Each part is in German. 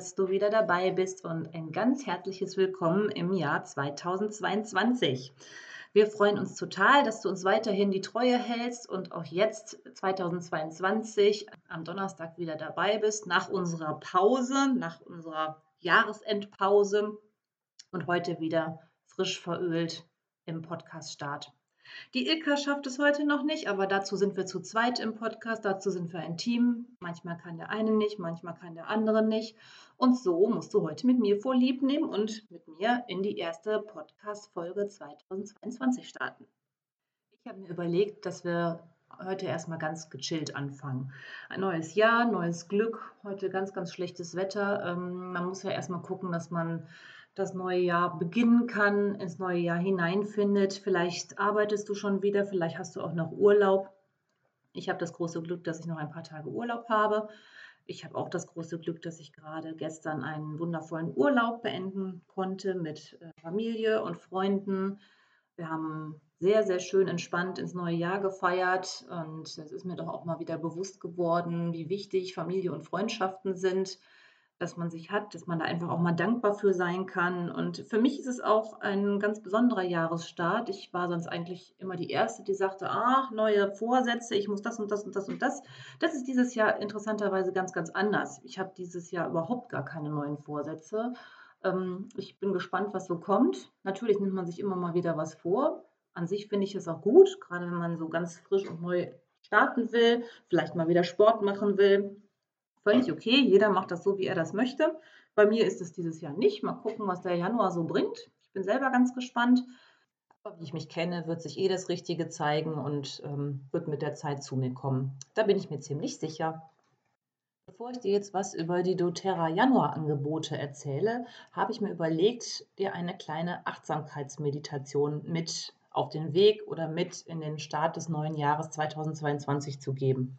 Dass du wieder dabei bist und ein ganz herzliches Willkommen im Jahr 2022. Wir freuen uns total, dass du uns weiterhin die Treue hältst und auch jetzt 2022 am Donnerstag wieder dabei bist, nach unserer Pause, nach unserer Jahresendpause und heute wieder frisch verölt im Podcast-Start. Die Ilka schafft es heute noch nicht, aber dazu sind wir zu zweit im Podcast, dazu sind wir ein Team. Manchmal kann der eine nicht, manchmal kann der andere nicht. Und so musst du heute mit mir vorlieb nehmen und mit mir in die erste Podcast-Folge 2022 starten. Ich habe mir überlegt, dass wir heute erstmal ganz gechillt anfangen. Ein neues Jahr, neues Glück, heute ganz, ganz schlechtes Wetter. Ähm, man muss ja erstmal gucken, dass man das neue Jahr beginnen kann, ins neue Jahr hineinfindet. Vielleicht arbeitest du schon wieder, vielleicht hast du auch noch Urlaub. Ich habe das große Glück, dass ich noch ein paar Tage Urlaub habe. Ich habe auch das große Glück, dass ich gerade gestern einen wundervollen Urlaub beenden konnte mit äh, Familie und Freunden. Wir haben sehr, sehr schön entspannt ins neue Jahr gefeiert und es ist mir doch auch mal wieder bewusst geworden, wie wichtig Familie und Freundschaften sind dass man sich hat, dass man da einfach auch mal dankbar für sein kann. Und für mich ist es auch ein ganz besonderer Jahresstart. Ich war sonst eigentlich immer die Erste, die sagte, ach, neue Vorsätze, ich muss das und das und das und das. Das ist dieses Jahr interessanterweise ganz, ganz anders. Ich habe dieses Jahr überhaupt gar keine neuen Vorsätze. Ähm, ich bin gespannt, was so kommt. Natürlich nimmt man sich immer mal wieder was vor. An sich finde ich es auch gut, gerade wenn man so ganz frisch und neu starten will, vielleicht mal wieder Sport machen will Völlig okay, jeder macht das so, wie er das möchte. Bei mir ist es dieses Jahr nicht. Mal gucken, was der Januar so bringt. Ich bin selber ganz gespannt. Aber wie ich mich kenne, wird sich eh das Richtige zeigen und ähm, wird mit der Zeit zu mir kommen. Da bin ich mir ziemlich sicher. Bevor ich dir jetzt was über die doTERRA Januar-Angebote erzähle, habe ich mir überlegt, dir eine kleine Achtsamkeitsmeditation mit auf den Weg oder mit in den Start des neuen Jahres 2022 zu geben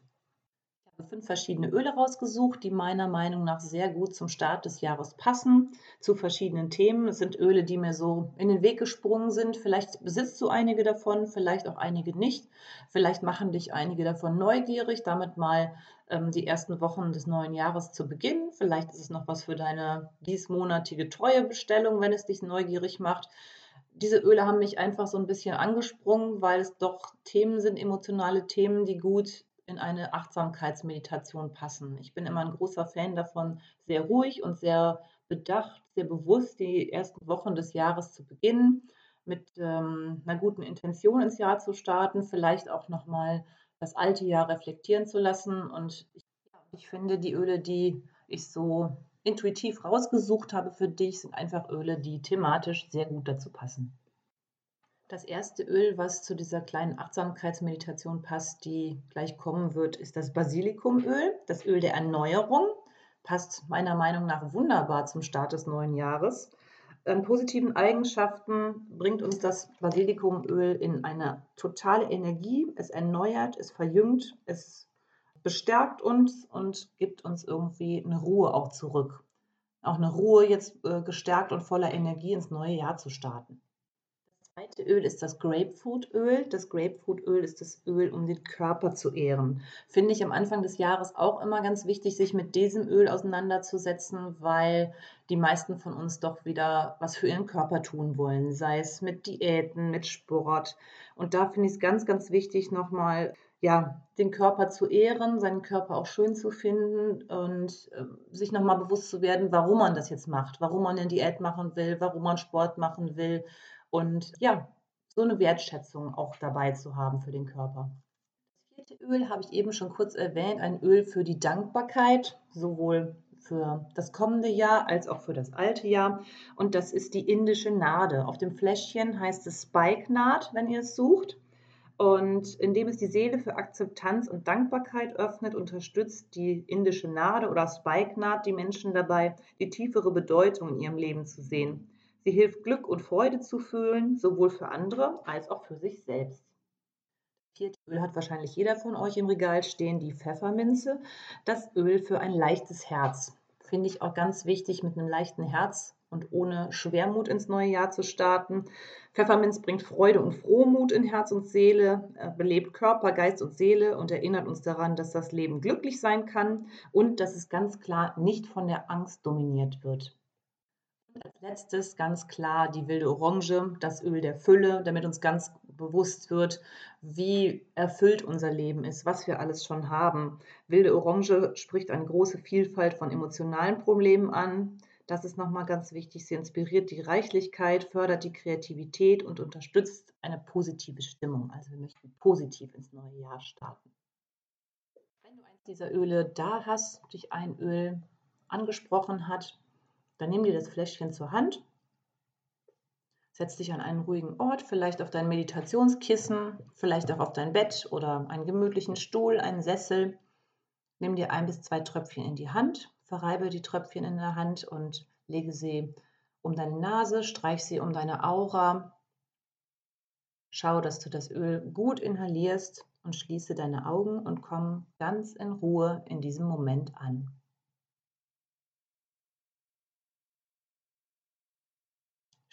fünf verschiedene Öle rausgesucht, die meiner Meinung nach sehr gut zum Start des Jahres passen, zu verschiedenen Themen. Es sind Öle, die mir so in den Weg gesprungen sind. Vielleicht besitzt du einige davon, vielleicht auch einige nicht. Vielleicht machen dich einige davon neugierig, damit mal ähm, die ersten Wochen des neuen Jahres zu beginnen. Vielleicht ist es noch was für deine diesmonatige Treuebestellung, wenn es dich neugierig macht diese Öle haben mich einfach so ein bisschen angesprungen, weil es doch Themen sind, emotionale Themen, die gut in eine Achtsamkeitsmeditation passen. Ich bin immer ein großer Fan davon, sehr ruhig und sehr bedacht, sehr bewusst die ersten Wochen des Jahres zu beginnen, mit ähm, einer guten Intention ins Jahr zu starten, vielleicht auch nochmal das alte Jahr reflektieren zu lassen. Und ich, ich finde, die Öle, die ich so intuitiv rausgesucht habe für dich, sind einfach Öle, die thematisch sehr gut dazu passen. Das erste Öl, was zu dieser kleinen Achtsamkeitsmeditation passt, die gleich kommen wird, ist das Basilikumöl, das Öl der Erneuerung. Passt meiner Meinung nach wunderbar zum Start des neuen Jahres. An positiven Eigenschaften bringt uns das Basilikumöl in eine totale Energie. Es erneuert, es verjüngt, es bestärkt uns und gibt uns irgendwie eine Ruhe auch zurück. Auch eine Ruhe, jetzt äh, gestärkt und voller Energie ins neue Jahr zu starten zweite Öl ist das Grapefruitöl. Das Grapefruitöl ist das Öl, um den Körper zu ehren. Finde ich am Anfang des Jahres auch immer ganz wichtig, sich mit diesem Öl auseinanderzusetzen, weil die meisten von uns doch wieder was für ihren Körper tun wollen, sei es mit Diäten, mit Sport. Und da finde ich es ganz, ganz wichtig, nochmal ja, den Körper zu ehren, seinen Körper auch schön zu finden und äh, sich nochmal bewusst zu werden, warum man das jetzt macht, warum man eine Diät machen will, warum man Sport machen will und ja, so eine Wertschätzung auch dabei zu haben für den Körper. Das vierte Öl habe ich eben schon kurz erwähnt, ein Öl für die Dankbarkeit, sowohl für das kommende Jahr als auch für das alte Jahr. Und das ist die indische Nade. Auf dem Fläschchen heißt es Spike-Naht, wenn ihr es sucht. Und indem es die Seele für Akzeptanz und Dankbarkeit öffnet, unterstützt die indische Nade oder Spikenard die Menschen dabei, die tiefere Bedeutung in ihrem Leben zu sehen. Sie hilft Glück und Freude zu fühlen, sowohl für andere als auch für sich selbst. Vierte Öl hat wahrscheinlich jeder von euch im Regal stehen, die Pfefferminze. Das Öl für ein leichtes Herz. Finde ich auch ganz wichtig, mit einem leichten Herz und ohne Schwermut ins neue Jahr zu starten. Pfefferminz bringt Freude und Frohmut in Herz und Seele, belebt Körper, Geist und Seele und erinnert uns daran, dass das Leben glücklich sein kann und dass es ganz klar nicht von der Angst dominiert wird. Als letztes ganz klar die wilde Orange, das Öl der Fülle, damit uns ganz bewusst wird, wie erfüllt unser Leben ist, was wir alles schon haben. Wilde Orange spricht eine große Vielfalt von emotionalen Problemen an. Das ist nochmal ganz wichtig. Sie inspiriert die Reichlichkeit, fördert die Kreativität und unterstützt eine positive Stimmung. Also wir möchten positiv ins neue Jahr starten. Wenn du eins dieser Öle da hast, dich ein Öl angesprochen hat, dann nimm dir das Fläschchen zur Hand, setz dich an einen ruhigen Ort, vielleicht auf dein Meditationskissen, vielleicht auch auf dein Bett oder einen gemütlichen Stuhl, einen Sessel. Nimm dir ein bis zwei Tröpfchen in die Hand Verreibe die Tröpfchen in der Hand und lege sie um deine Nase, streich sie um deine Aura. Schau, dass du das Öl gut inhalierst und schließe deine Augen und komm ganz in Ruhe in diesem Moment an.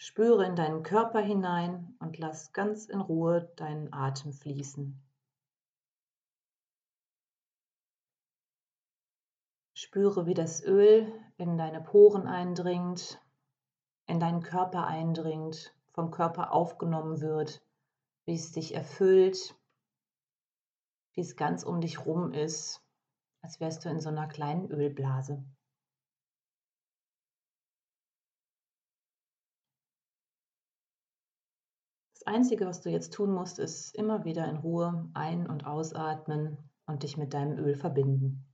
Spüre in deinen Körper hinein und lass ganz in Ruhe deinen Atem fließen. Spüre, wie das Öl in deine Poren eindringt, in deinen Körper eindringt, vom Körper aufgenommen wird, wie es dich erfüllt, wie es ganz um dich rum ist, als wärst du in so einer kleinen Ölblase. Einzige, was du jetzt tun musst, ist immer wieder in Ruhe ein- und ausatmen und dich mit deinem Öl verbinden.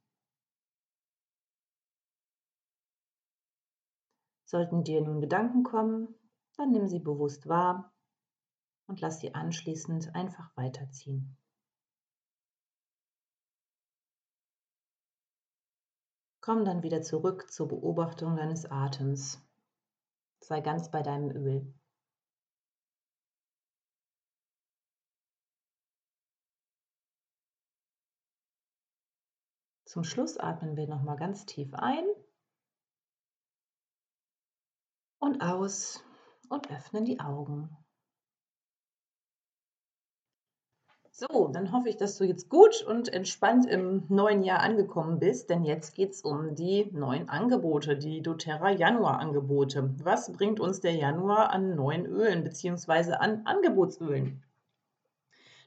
Sollten dir nun Gedanken kommen, dann nimm sie bewusst wahr und lass sie anschließend einfach weiterziehen. Komm dann wieder zurück zur Beobachtung deines Atems. Sei ganz bei deinem Öl. Zum Schluss atmen wir nochmal ganz tief ein und aus und öffnen die Augen. So, dann hoffe ich, dass du jetzt gut und entspannt im neuen Jahr angekommen bist, denn jetzt geht es um die neuen Angebote, die doTERRA Januar-Angebote. Was bringt uns der Januar an neuen Ölen bzw. an Angebotsölen?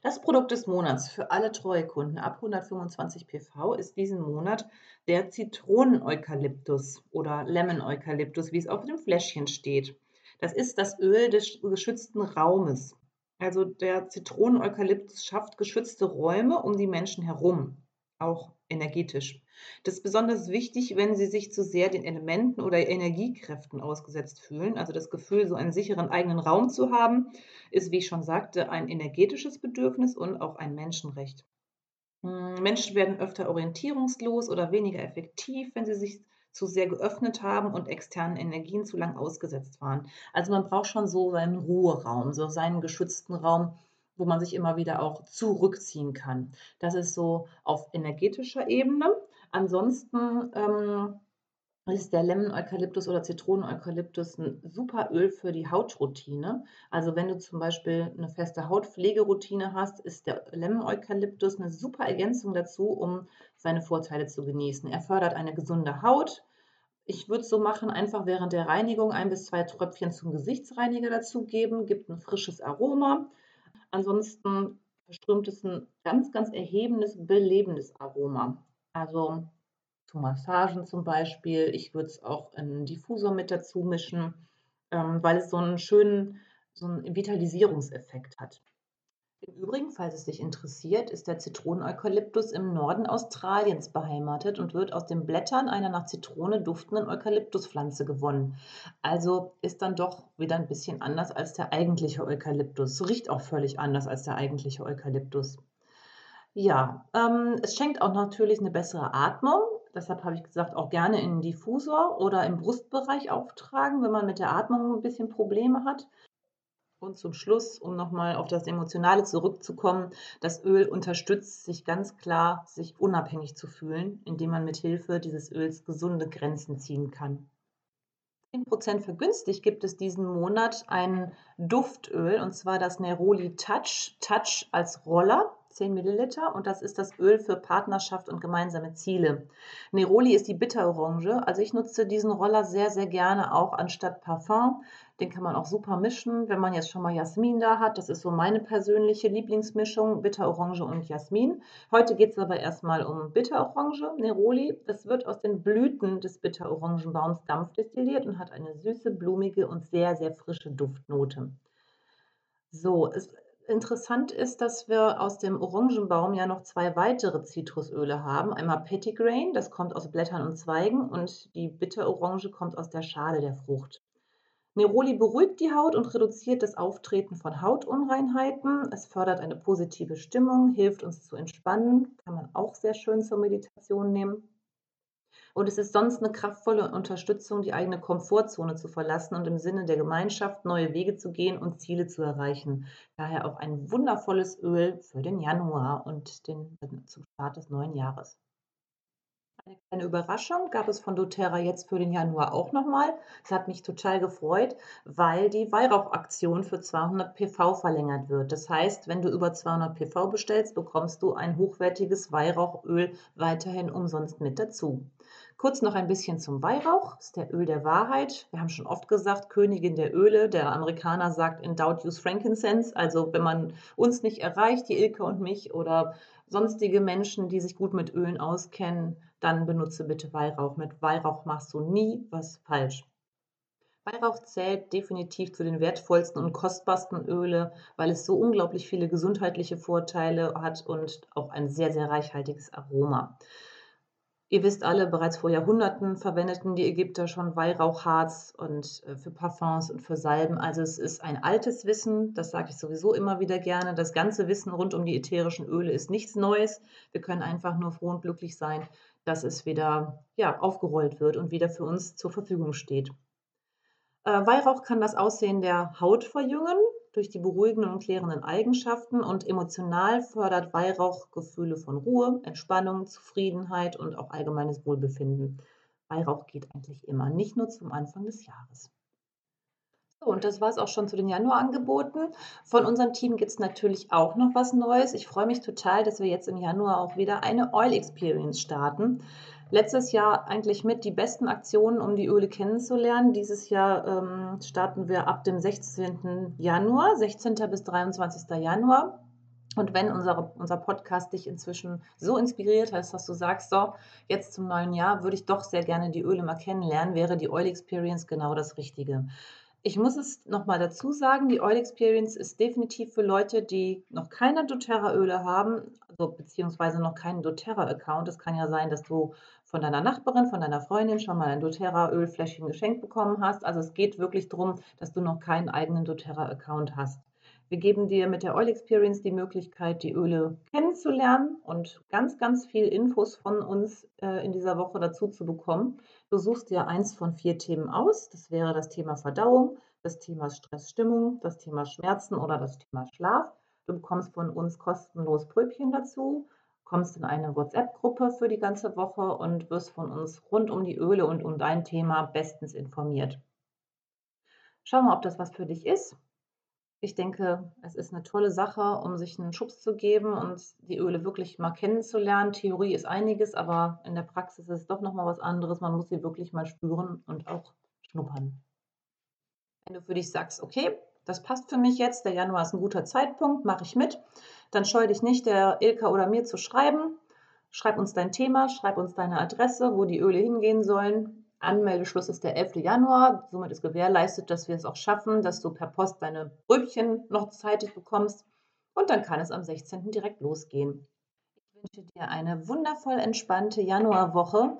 Das Produkt des Monats für alle Treuekunden ab 125 PV ist diesen Monat der Zitronen-Eukalyptus oder Lemon-Eukalyptus, wie es auf dem Fläschchen steht. Das ist das Öl des geschützten Raumes. Also der Zitronen-Eukalyptus schafft geschützte Räume um die Menschen herum, auch energetisch. Das ist besonders wichtig, wenn sie sich zu sehr den Elementen oder Energiekräften ausgesetzt fühlen. Also das Gefühl, so einen sicheren eigenen Raum zu haben, ist, wie ich schon sagte, ein energetisches Bedürfnis und auch ein Menschenrecht. Hm, Menschen werden öfter orientierungslos oder weniger effektiv, wenn sie sich zu sehr geöffnet haben und externen Energien zu lang ausgesetzt waren. Also man braucht schon so seinen Ruheraum, so seinen geschützten Raum, wo man sich immer wieder auch zurückziehen kann. Das ist so auf energetischer Ebene. Ansonsten ähm, ist der Lemon-Eukalyptus oder Zitronen-Eukalyptus ein super Öl für die Hautroutine. Also wenn du zum Beispiel eine feste Hautpflegeroutine hast, ist der Lemon-Eukalyptus eine super Ergänzung dazu, um seine Vorteile zu genießen. Er fördert eine gesunde Haut. Ich würde es so machen, einfach während der Reinigung ein bis zwei Tröpfchen zum Gesichtsreiniger dazugeben, gibt ein frisches Aroma. Ansonsten verströmt es ein ganz, ganz erhebendes, belebendes Aroma. Also zu Massagen zum Beispiel. Ich würde es auch in Diffusor mit dazu mischen, ähm, weil es so einen schönen so einen Vitalisierungseffekt hat. Im Übrigen, falls es dich interessiert, ist der Zitronen-Eukalyptus im Norden Australiens beheimatet und wird aus den Blättern einer nach Zitrone duftenden Eukalyptuspflanze gewonnen. Also ist dann doch wieder ein bisschen anders als der eigentliche Eukalyptus. Riecht auch völlig anders als der eigentliche Eukalyptus. Ja, ähm, es schenkt auch natürlich eine bessere Atmung. Deshalb habe ich gesagt, auch gerne in den Diffusor oder im Brustbereich auftragen, wenn man mit der Atmung ein bisschen Probleme hat. Und zum Schluss, um nochmal auf das Emotionale zurückzukommen, das Öl unterstützt sich ganz klar, sich unabhängig zu fühlen, indem man mit Hilfe dieses Öls gesunde Grenzen ziehen kann. 10% vergünstigt gibt es diesen Monat ein Duftöl und zwar das Neroli Touch, Touch als Roller. 10 Milliliter und das ist das Öl für Partnerschaft und gemeinsame Ziele. Neroli ist die Bitterorange, also ich nutze diesen Roller sehr, sehr gerne auch anstatt Parfum. Den kann man auch super mischen, wenn man jetzt schon mal Jasmin da hat. Das ist so meine persönliche Lieblingsmischung, Bitterorange und Jasmin. Heute geht es aber erstmal um Bitterorange, Neroli. Es wird aus den Blüten des Bitterorangenbaums Dampf destilliert und hat eine süße, blumige und sehr, sehr frische Duftnote. So, es Interessant ist, dass wir aus dem Orangenbaum ja noch zwei weitere Zitrusöle haben. Einmal Pettigrain, das kommt aus Blättern und Zweigen und die Bitterorange kommt aus der Schale der Frucht. Neroli beruhigt die Haut und reduziert das Auftreten von Hautunreinheiten. Es fördert eine positive Stimmung, hilft uns zu entspannen, kann man auch sehr schön zur Meditation nehmen. Und es ist sonst eine kraftvolle Unterstützung, die eigene Komfortzone zu verlassen und im Sinne der Gemeinschaft neue Wege zu gehen und Ziele zu erreichen. Daher auch ein wundervolles Öl für den Januar und den, zum Start des neuen Jahres. Eine kleine Überraschung gab es von doTERRA jetzt für den Januar auch nochmal. Das hat mich total gefreut, weil die Weihrauchaktion für 200 PV verlängert wird. Das heißt, wenn du über 200 PV bestellst, bekommst du ein hochwertiges Weihrauchöl weiterhin umsonst mit dazu. Kurz noch ein bisschen zum Weihrauch. Das ist der Öl der Wahrheit. Wir haben schon oft gesagt, Königin der Öle. Der Amerikaner sagt in Doubt use frankincense. Also wenn man uns nicht erreicht, die Ilke und mich oder sonstige Menschen, die sich gut mit Ölen auskennen, dann benutze bitte Weihrauch. Mit Weihrauch machst du nie was falsch. Weihrauch zählt definitiv zu den wertvollsten und kostbarsten Öle, weil es so unglaublich viele gesundheitliche Vorteile hat und auch ein sehr, sehr reichhaltiges Aroma. Ihr wisst alle, bereits vor Jahrhunderten verwendeten die Ägypter schon Weihrauchharz und äh, für Parfums und für Salben. Also es ist ein altes Wissen, das sage ich sowieso immer wieder gerne. Das ganze Wissen rund um die ätherischen Öle ist nichts Neues. Wir können einfach nur froh und glücklich sein, dass es wieder ja, aufgerollt wird und wieder für uns zur Verfügung steht. Äh, Weihrauch kann das Aussehen der Haut verjüngen durch die beruhigenden und klärenden Eigenschaften und emotional fördert Weihrauch Gefühle von Ruhe, Entspannung, Zufriedenheit und auch allgemeines Wohlbefinden. Weihrauch geht eigentlich immer, nicht nur zum Anfang des Jahres. Und das war es auch schon zu den Januarangeboten. Von unserem Team gibt es natürlich auch noch was Neues. Ich freue mich total, dass wir jetzt im Januar auch wieder eine Oil Experience starten letztes Jahr eigentlich mit die besten Aktionen, um die Öle kennenzulernen. Dieses Jahr ähm, starten wir ab dem 16. Januar, 16. bis 23. Januar. Und wenn unser, unser Podcast dich inzwischen so inspiriert hat, dass du sagst, so, jetzt zum neuen Jahr würde ich doch sehr gerne die Öle mal kennenlernen, wäre die Oil Experience genau das Richtige. Ich muss es nochmal dazu sagen, die Oil Experience ist definitiv für Leute, die noch keine doTERRA-Öle haben, also beziehungsweise noch keinen doTERRA-Account. Es kann ja sein, dass du von deiner Nachbarin, von deiner Freundin schon mal ein doTERRA-Ölfläschchen geschenkt bekommen hast. Also es geht wirklich darum, dass du noch keinen eigenen doTERRA-Account hast. Wir geben dir mit der Oil Experience die Möglichkeit, die Öle kennenzulernen und ganz, ganz viel Infos von uns äh, in dieser Woche dazu zu bekommen. Du suchst dir eins von vier Themen aus. Das wäre das Thema Verdauung, das Thema Stressstimmung, das Thema Schmerzen oder das Thema Schlaf. Du bekommst von uns kostenlos Pröbchen dazu, kommst in eine WhatsApp-Gruppe für die ganze Woche und wirst von uns rund um die Öle und um dein Thema bestens informiert. Schau mal, ob das was für dich ist. Ich denke, es ist eine tolle Sache, um sich einen Schubs zu geben und die Öle wirklich mal kennenzulernen. Theorie ist einiges, aber in der Praxis ist es doch noch mal was anderes. Man muss sie wirklich mal spüren und auch schnuppern. Wenn du für dich sagst: „Okay, das passt für mich jetzt, der Januar ist ein guter Zeitpunkt, mache ich mit“, dann scheue dich nicht, der Ilka oder mir zu schreiben. Schreib uns dein Thema, schreib uns deine Adresse, wo die Öle hingehen sollen. Anmeldeschluss ist der 11. Januar. Somit ist gewährleistet, dass wir es auch schaffen, dass du per Post deine Röbchen noch zeitig bekommst. und dann kann es am 16. direkt losgehen. Ich wünsche dir eine wundervoll entspannte Januarwoche.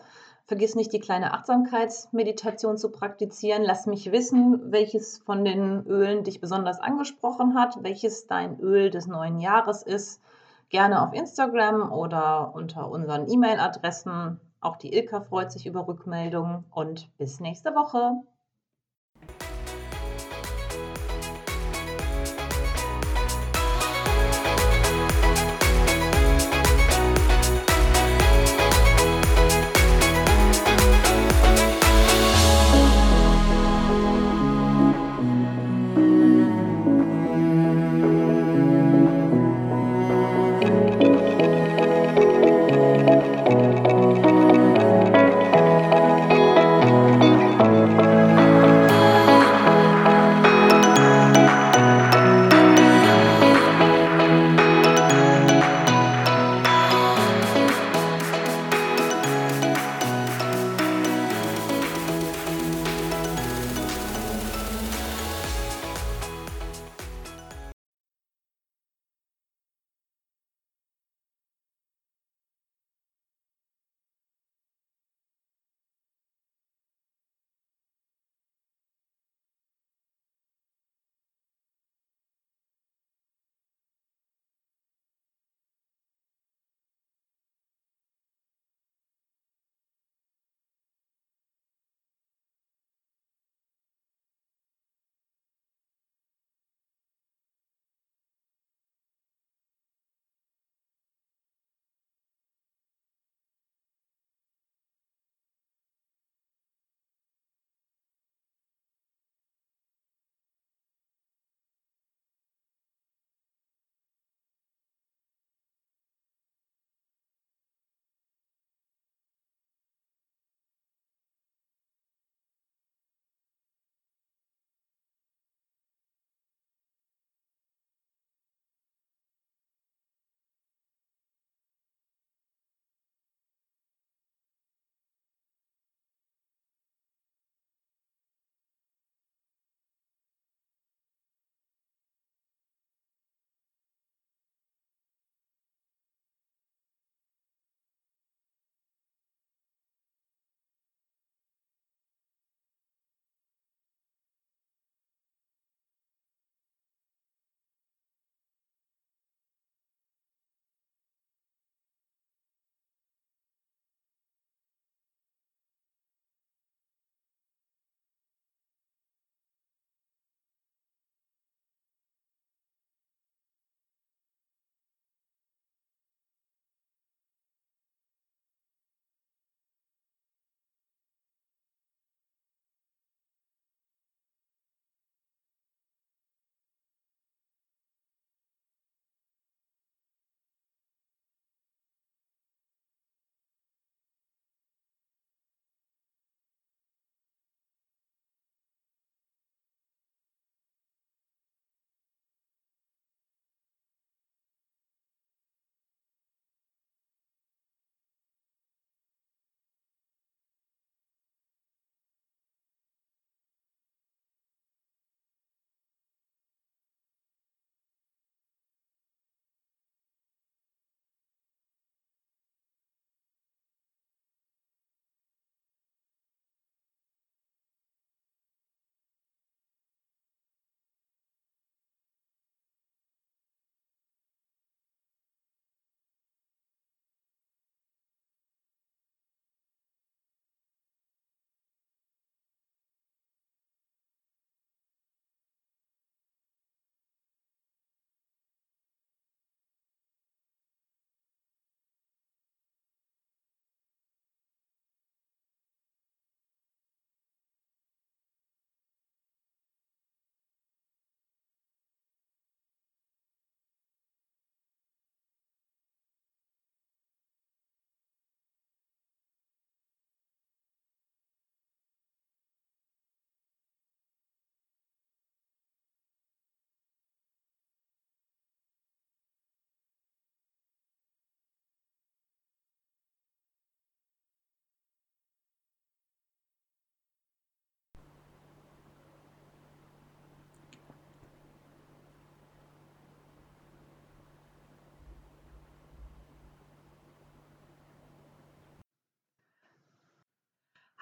Vergiss nicht, die kleine Achtsamkeitsmeditation zu praktizieren. Lass mich wissen, welches von den Ölen dich besonders angesprochen hat, welches dein Öl des neuen Jahres ist. Gerne auf Instagram oder unter unseren E-Mail-Adressen. Auch die Ilka freut sich über Rückmeldungen und bis nächste Woche.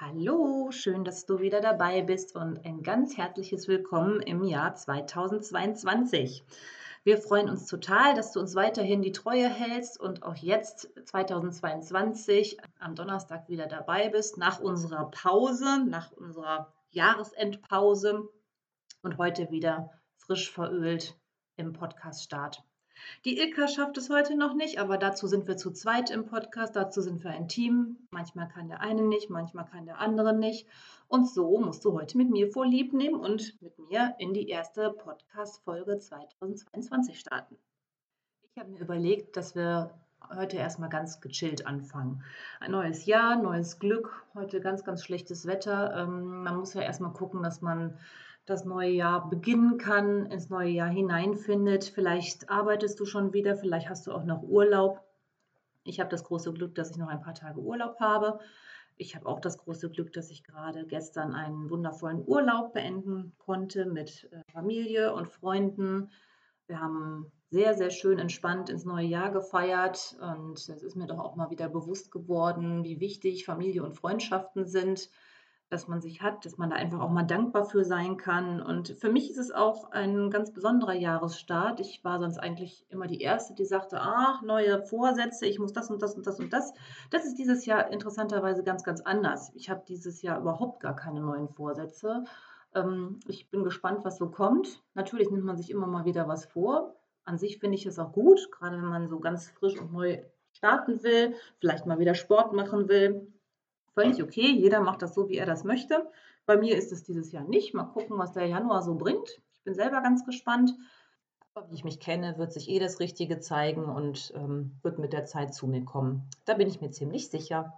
Hallo, schön, dass du wieder dabei bist und ein ganz herzliches Willkommen im Jahr 2022. Wir freuen uns total, dass du uns weiterhin die Treue hältst und auch jetzt 2022 am Donnerstag wieder dabei bist, nach unserer Pause, nach unserer Jahresendpause und heute wieder frisch verölt im Podcast-Start. Die Ilka schafft es heute noch nicht, aber dazu sind wir zu zweit im Podcast, dazu sind wir ein Team. Manchmal kann der eine nicht, manchmal kann der andere nicht. Und so musst du heute mit mir vorlieb nehmen und mit mir in die erste Podcast-Folge 2022 starten. Ich habe mir überlegt, dass wir heute erstmal ganz gechillt anfangen. Ein neues Jahr, neues Glück, heute ganz, ganz schlechtes Wetter. Ähm, man muss ja erstmal gucken, dass man das neue Jahr beginnen kann, ins neue Jahr hineinfindet. Vielleicht arbeitest du schon wieder, vielleicht hast du auch noch Urlaub. Ich habe das große Glück, dass ich noch ein paar Tage Urlaub habe. Ich habe auch das große Glück, dass ich gerade gestern einen wundervollen Urlaub beenden konnte mit äh, Familie und Freunden. Wir haben sehr, sehr schön entspannt ins neue Jahr gefeiert und es ist mir doch auch mal wieder bewusst geworden, wie wichtig Familie und Freundschaften sind dass man sich hat, dass man da einfach auch mal dankbar für sein kann. Und für mich ist es auch ein ganz besonderer Jahresstart. Ich war sonst eigentlich immer die Erste, die sagte, ach, neue Vorsätze, ich muss das und das und das und das. Das ist dieses Jahr interessanterweise ganz, ganz anders. Ich habe dieses Jahr überhaupt gar keine neuen Vorsätze. Ähm, ich bin gespannt, was so kommt. Natürlich nimmt man sich immer mal wieder was vor. An sich finde ich es auch gut, gerade wenn man so ganz frisch und neu starten will, vielleicht mal wieder Sport machen will Völlig okay, jeder macht das so, wie er das möchte. Bei mir ist es dieses Jahr nicht. Mal gucken, was der Januar so bringt. Ich bin selber ganz gespannt. Aber wie ich mich kenne, wird sich eh das Richtige zeigen und ähm, wird mit der Zeit zu mir kommen. Da bin ich mir ziemlich sicher.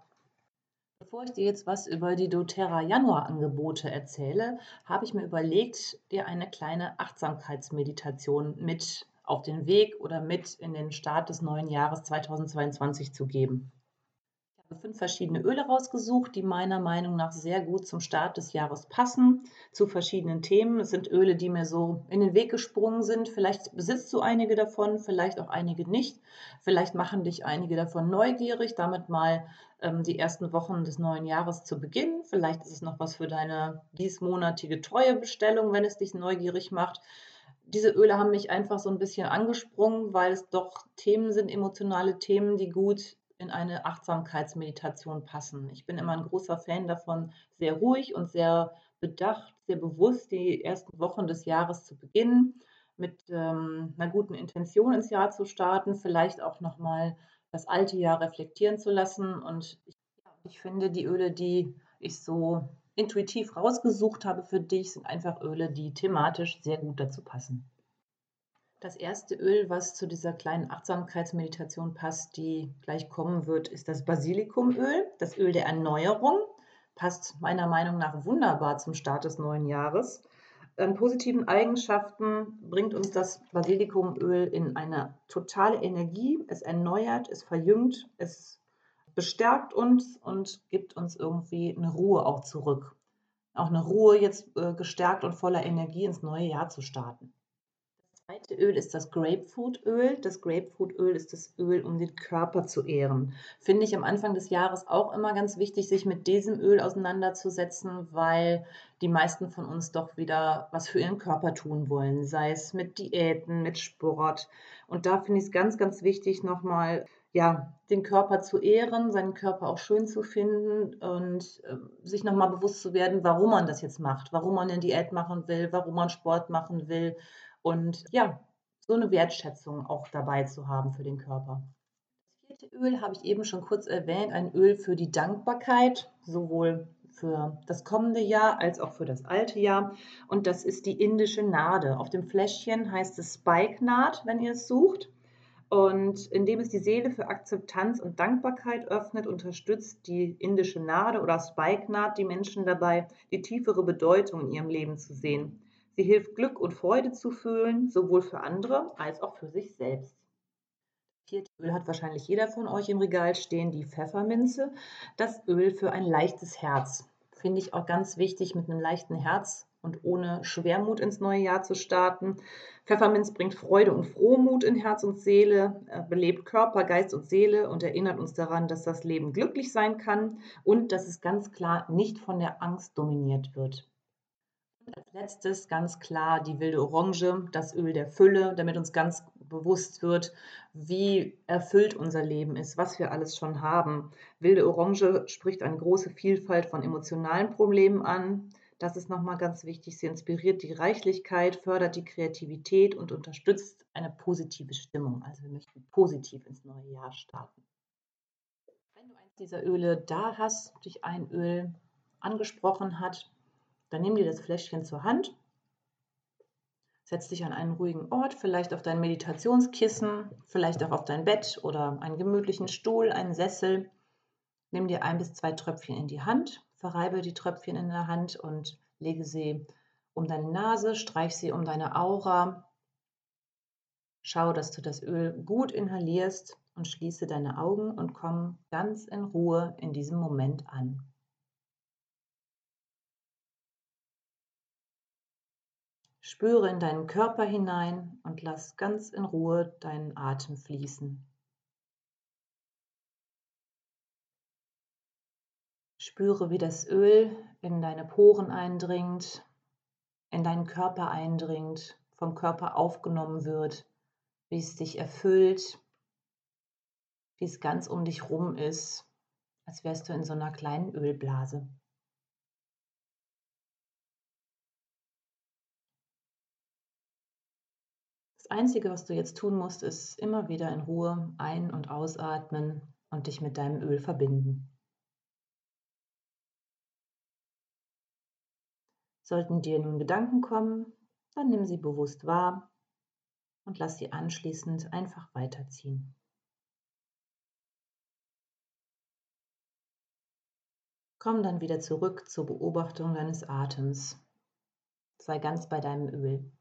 Bevor ich dir jetzt was über die doTERRA Januar-Angebote erzähle, habe ich mir überlegt, dir eine kleine Achtsamkeitsmeditation mit auf den Weg oder mit in den Start des neuen Jahres 2022 zu geben fünf verschiedene Öle rausgesucht, die meiner Meinung nach sehr gut zum Start des Jahres passen, zu verschiedenen Themen. Es sind Öle, die mir so in den Weg gesprungen sind. Vielleicht besitzt du einige davon, vielleicht auch einige nicht. Vielleicht machen dich einige davon neugierig, damit mal ähm, die ersten Wochen des neuen Jahres zu beginnen. Vielleicht ist es noch was für deine diesmonatige Treuebestellung, wenn es dich neugierig macht diese Öle haben mich einfach so ein bisschen angesprungen, weil es doch Themen sind, emotionale Themen, die gut in eine Achtsamkeitsmeditation passen. Ich bin immer ein großer Fan davon, sehr ruhig und sehr bedacht, sehr bewusst die ersten Wochen des Jahres zu beginnen, mit ähm, einer guten Intention ins Jahr zu starten, vielleicht auch nochmal das alte Jahr reflektieren zu lassen. Und ich, ich finde, die Öle, die ich so intuitiv rausgesucht habe für dich, sind einfach Öle, die thematisch sehr gut dazu passen. Das erste Öl, was zu dieser kleinen Achtsamkeitsmeditation passt, die gleich kommen wird, ist das Basilikumöl, das Öl der Erneuerung. Passt meiner Meinung nach wunderbar zum Start des neuen Jahres. An positiven Eigenschaften bringt uns das Basilikumöl in eine totale Energie. Es erneuert, es verjüngt, es bestärkt uns und gibt uns irgendwie eine Ruhe auch zurück. Auch eine Ruhe, jetzt äh, gestärkt und voller Energie ins neue Jahr zu starten zweite Öl ist das Grapefruitöl. Das Grapefruitöl ist das Öl, um den Körper zu ehren. Finde ich am Anfang des Jahres auch immer ganz wichtig, sich mit diesem Öl auseinanderzusetzen, weil die meisten von uns doch wieder was für ihren Körper tun wollen, sei es mit Diäten, mit Sport. Und da finde ich es ganz, ganz wichtig, nochmal ja, den Körper zu ehren, seinen Körper auch schön zu finden und äh, sich nochmal bewusst zu werden, warum man das jetzt macht, warum man eine Diät machen will, warum man Sport machen will und ja, so eine Wertschätzung auch dabei zu haben für den Körper. Das vierte Öl habe ich eben schon kurz erwähnt, ein Öl für die Dankbarkeit, sowohl für das kommende Jahr als auch für das alte Jahr. Und das ist die indische Nade. Auf dem Fläschchen heißt es Spike-Naht, wenn ihr es sucht. Und indem es die Seele für Akzeptanz und Dankbarkeit öffnet, unterstützt die indische Nade oder Spike-Naht die Menschen dabei, die tiefere Bedeutung in ihrem Leben zu sehen. Sie hilft Glück und Freude zu fühlen, sowohl für andere als auch für sich selbst. Vierte Öl hat wahrscheinlich jeder von euch im Regal stehen, die Pfefferminze. Das Öl für ein leichtes Herz. Finde ich auch ganz wichtig. Mit einem leichten Herz und ohne Schwermut ins neue Jahr zu starten. Pfefferminz bringt Freude und Frohmut in Herz und Seele, belebt Körper, Geist und Seele und erinnert uns daran, dass das Leben glücklich sein kann und dass es ganz klar nicht von der Angst dominiert wird. Als letztes ganz klar die wilde Orange, das Öl der Fülle, damit uns ganz bewusst wird, wie erfüllt unser Leben ist, was wir alles schon haben. Wilde Orange spricht eine große Vielfalt von emotionalen Problemen an. Das ist nochmal ganz wichtig. Sie inspiriert die Reichlichkeit, fördert die Kreativität und unterstützt eine positive Stimmung. Also wir möchten positiv ins neue Jahr starten. Wenn du eins dieser Öle da hast, dich ein Öl angesprochen hat, dann nimm dir das Fläschchen zur Hand, setz dich an einen ruhigen Ort, vielleicht auf dein Meditationskissen, vielleicht auch auf dein Bett oder einen gemütlichen Stuhl, einen Sessel. Nimm dir ein bis zwei Tröpfchen in die Hand, verreibe die Tröpfchen in der Hand und lege sie um deine Nase, streich sie um deine Aura. Schau, dass du das Öl gut inhalierst und schließe deine Augen und komm ganz in Ruhe in diesem Moment an. Spüre in deinen Körper hinein und lass ganz in Ruhe deinen Atem fließen. Spüre, wie das Öl in deine Poren eindringt, in deinen Körper eindringt, vom Körper aufgenommen wird, wie es dich erfüllt, wie es ganz um dich rum ist, als wärst du in so einer kleinen Ölblase. Einzige, was du jetzt tun musst, ist immer wieder in Ruhe ein- und ausatmen und dich mit deinem Öl verbinden. Sollten dir nun Gedanken kommen, dann nimm sie bewusst wahr und lass sie anschließend einfach weiterziehen. Komm dann wieder zurück zur Beobachtung deines Atems. Sei ganz bei deinem Öl.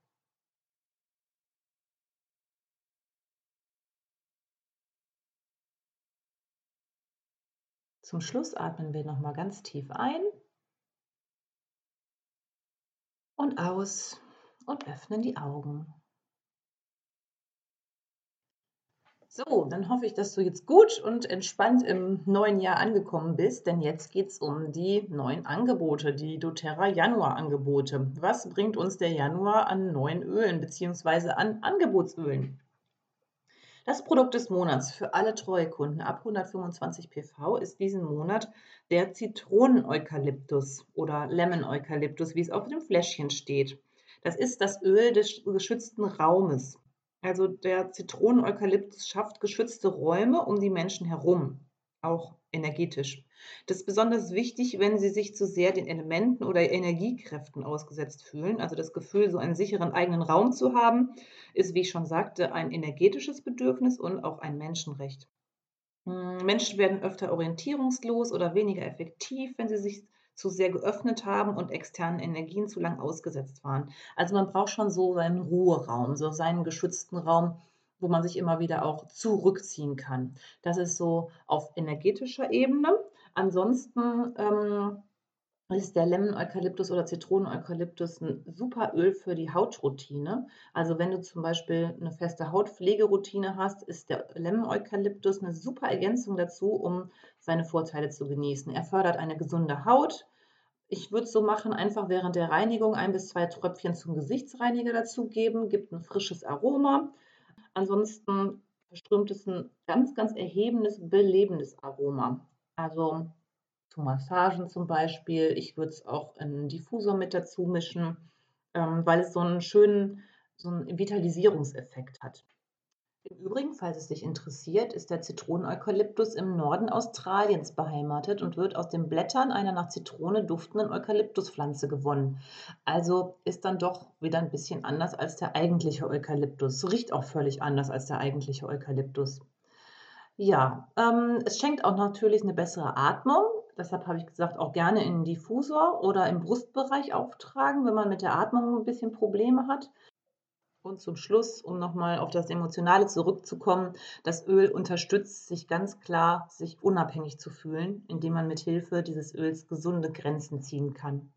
Zum Schluss atmen wir nochmal ganz tief ein und aus und öffnen die Augen. So, dann hoffe ich, dass du jetzt gut und entspannt im neuen Jahr angekommen bist, denn jetzt geht es um die neuen Angebote, die doTERRA Januar-Angebote. Was bringt uns der Januar an neuen Ölen bzw. an Angebotsölen? Das Produkt des Monats für alle Treuekunden ab 125 PV ist diesen Monat der Zitronen-Eukalyptus oder Lemon-Eukalyptus, wie es auf dem Fläschchen steht. Das ist das Öl des geschützten Raumes. Also der Zitronen-Eukalyptus schafft geschützte Räume um die Menschen herum, auch energetisch. Das ist besonders wichtig, wenn sie sich zu sehr den Elementen oder Energiekräften ausgesetzt fühlen. Also das Gefühl, so einen sicheren eigenen Raum zu haben, ist, wie ich schon sagte, ein energetisches Bedürfnis und auch ein Menschenrecht. Hm, Menschen werden öfter orientierungslos oder weniger effektiv, wenn sie sich zu sehr geöffnet haben und externen Energien zu lang ausgesetzt waren. Also man braucht schon so seinen Ruheraum, so seinen geschützten Raum, wo man sich immer wieder auch zurückziehen kann. Das ist so auf energetischer Ebene. Ansonsten ähm, ist der Lemon-Eukalyptus oder Zitronen-Eukalyptus ein super Öl für die Hautroutine. Also wenn du zum Beispiel eine feste Hautpflegeroutine hast, ist der Lemon-Eukalyptus eine super Ergänzung dazu, um seine Vorteile zu genießen. Er fördert eine gesunde Haut. Ich würde so machen, einfach während der Reinigung ein bis zwei Tröpfchen zum Gesichtsreiniger dazugeben, gibt ein frisches Aroma. Ansonsten verströmt es ein ganz, ganz erhebendes, belebendes Aroma. Also zu Massagen zum Beispiel. Ich würde es auch in Diffusor mit dazu mischen, ähm, weil es so einen schönen so einen Vitalisierungseffekt hat. Im Übrigen, falls es dich interessiert, ist der Zitroneneukalyptus im Norden Australiens beheimatet und wird aus den Blättern einer nach Zitrone duftenden Eukalyptuspflanze gewonnen. Also ist dann doch wieder ein bisschen anders als der eigentliche Eukalyptus. Riecht auch völlig anders als der eigentliche Eukalyptus. Ja, ähm, es schenkt auch natürlich eine bessere Atmung. Deshalb habe ich gesagt, auch gerne in den Diffusor oder im Brustbereich auftragen, wenn man mit der Atmung ein bisschen Probleme hat. Und zum Schluss, um nochmal auf das Emotionale zurückzukommen, das Öl unterstützt sich ganz klar, sich unabhängig zu fühlen, indem man mit Hilfe dieses Öls gesunde Grenzen ziehen kann.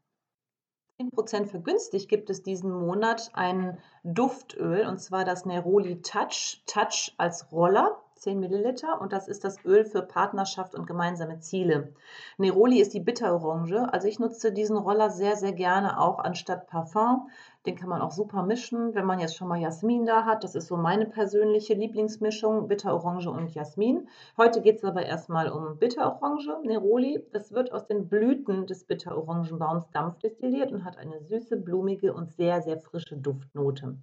10% vergünstigt gibt es diesen Monat ein Duftöl und zwar das Neroli Touch. Touch als Roller, 10 Milliliter und das ist das Öl für Partnerschaft und gemeinsame Ziele. Neroli ist die Bitterorange, also ich nutze diesen Roller sehr, sehr gerne auch anstatt Parfum. Den kann man auch super mischen, wenn man jetzt schon mal Jasmin da hat. Das ist so meine persönliche Lieblingsmischung, Bitterorange und Jasmin. Heute geht es aber erstmal um Bitterorange, Neroli. Das wird aus den Blüten des Bitterorangenbaums dampfdestilliert und hat eine süße, blumige und sehr, sehr frische Duftnote.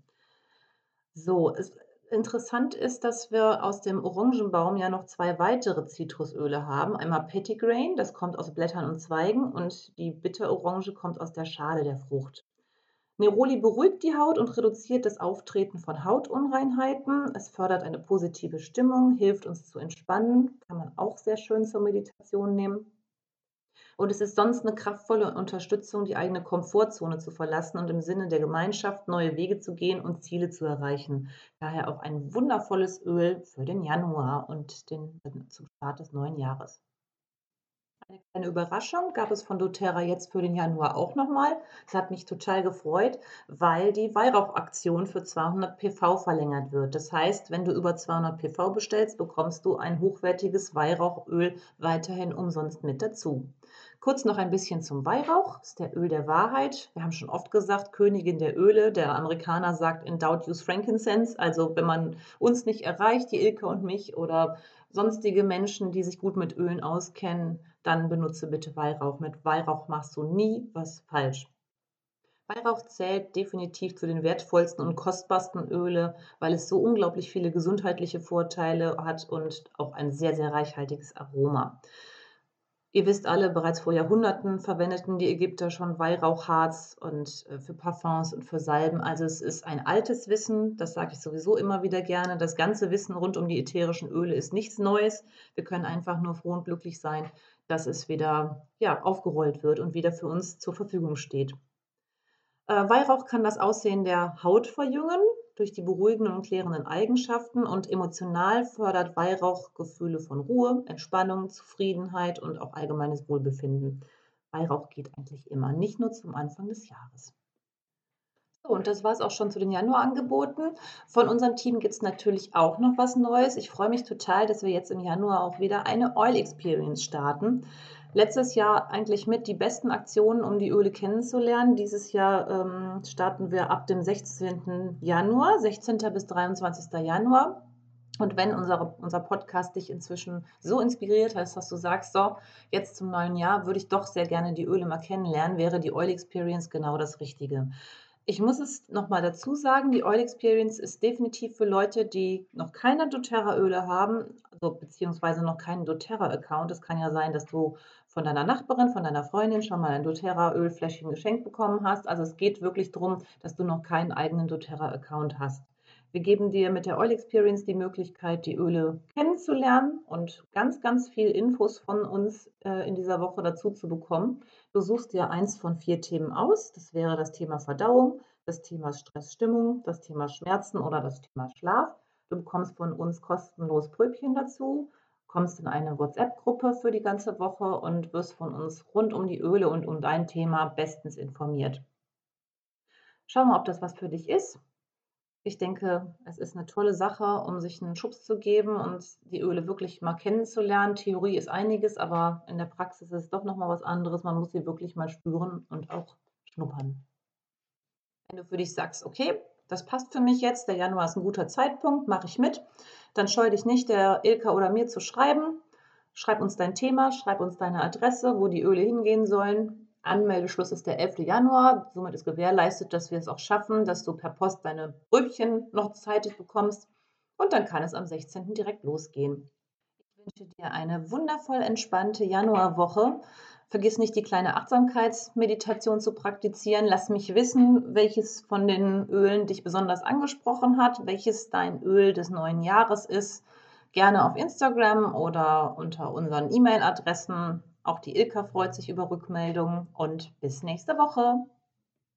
So, es, interessant ist, dass wir aus dem Orangenbaum ja noch zwei weitere Zitrusöle haben. Einmal Pettigrain, das kommt aus Blättern und Zweigen und die Bitterorange kommt aus der Schale der Frucht. Neroli beruhigt die Haut und reduziert das Auftreten von Hautunreinheiten. Es fördert eine positive Stimmung, hilft uns zu entspannen, kann man auch sehr schön zur Meditation nehmen. Und es ist sonst eine kraftvolle Unterstützung, die eigene Komfortzone zu verlassen und im Sinne der Gemeinschaft neue Wege zu gehen und Ziele zu erreichen. Daher auch ein wundervolles Öl für den Januar und den, zum Start des neuen Jahres. Eine kleine Überraschung gab es von doTERRA jetzt für den Januar auch nochmal. Das hat mich total gefreut, weil die Weihrauchaktion für 200 PV verlängert wird. Das heißt, wenn du über 200 PV bestellst, bekommst du ein hochwertiges Weihrauchöl weiterhin umsonst mit dazu. Kurz noch ein bisschen zum Weihrauch. Das ist der Öl der Wahrheit. Wir haben schon oft gesagt, Königin der Öle. Der Amerikaner sagt in Doubt use frankincense. Also wenn man uns nicht erreicht, die Ilke und mich oder sonstige Menschen, die sich gut mit Ölen auskennen, dann benutze bitte Weihrauch. Mit Weihrauch machst du nie was falsch. Weihrauch zählt definitiv zu den wertvollsten und kostbarsten Öle, weil es so unglaublich viele gesundheitliche Vorteile hat und auch ein sehr, sehr reichhaltiges Aroma. Ihr wisst alle, bereits vor Jahrhunderten verwendeten die Ägypter schon Weihrauchharz und äh, für Parfums und für Salben. Also es ist ein altes Wissen, das sage ich sowieso immer wieder gerne. Das ganze Wissen rund um die ätherischen Öle ist nichts Neues. Wir können einfach nur froh und glücklich sein, dass es wieder ja, aufgerollt wird und wieder für uns zur Verfügung steht. Äh, Weihrauch kann das Aussehen der Haut verjüngen durch die beruhigenden und klärenden Eigenschaften und emotional fördert Weihrauch Gefühle von Ruhe, Entspannung, Zufriedenheit und auch allgemeines Wohlbefinden. Weihrauch geht eigentlich immer, nicht nur zum Anfang des Jahres. So, und das war es auch schon zu den Januarangeboten. Von unserem Team gibt es natürlich auch noch was Neues. Ich freue mich total, dass wir jetzt im Januar auch wieder eine Oil Experience starten letztes Jahr eigentlich mit die besten Aktionen, um die Öle kennenzulernen. Dieses Jahr ähm, starten wir ab dem 16. Januar, 16. bis 23. Januar. Und wenn unser, unser Podcast dich inzwischen so inspiriert hat, dass du sagst, so, jetzt zum neuen Jahr würde ich doch sehr gerne die Öle mal kennenlernen, wäre die Oil Experience genau das Richtige. Ich muss es nochmal dazu sagen, die Oil Experience ist definitiv für Leute, die noch keine doTERRA-Öle haben, also beziehungsweise noch keinen doTERRA-Account. Es kann ja sein, dass du von deiner Nachbarin, von deiner Freundin schon mal ein doTERRA-Ölfläschchen geschenkt bekommen hast. Also es geht wirklich darum, dass du noch keinen eigenen doTERRA-Account hast. Wir geben dir mit der Oil Experience die Möglichkeit, die Öle kennenzulernen und ganz, ganz viel Infos von uns äh, in dieser Woche dazu zu bekommen. Du suchst dir eins von vier Themen aus. Das wäre das Thema Verdauung, das Thema Stressstimmung, das Thema Schmerzen oder das Thema Schlaf. Du bekommst von uns kostenlos Pröbchen dazu kommst in eine WhatsApp-Gruppe für die ganze Woche und wirst von uns rund um die Öle und um dein Thema bestens informiert. Schau mal, ob das was für dich ist. Ich denke, es ist eine tolle Sache, um sich einen Schubs zu geben und die Öle wirklich mal kennenzulernen. Theorie ist einiges, aber in der Praxis ist es doch nochmal was anderes. Man muss sie wirklich mal spüren und auch schnuppern. Wenn du für dich sagst, okay, das passt für mich jetzt, der Januar ist ein guter Zeitpunkt, mache ich mit, dann scheu dich nicht, der Ilka oder mir zu schreiben. Schreib uns dein Thema, schreib uns deine Adresse, wo die Öle hingehen sollen. Anmeldeschluss ist der 11. Januar. Somit ist gewährleistet, dass wir es auch schaffen, dass du per Post deine Bröbchen noch zeitig bekommst. Und dann kann es am 16. direkt losgehen. Ich wünsche dir eine wundervoll entspannte Januarwoche. Vergiss nicht, die kleine Achtsamkeitsmeditation zu praktizieren. Lass mich wissen, welches von den Ölen dich besonders angesprochen hat, welches dein Öl des neuen Jahres ist. Gerne auf Instagram oder unter unseren E-Mail-Adressen. Auch die Ilka freut sich über Rückmeldungen und bis nächste Woche.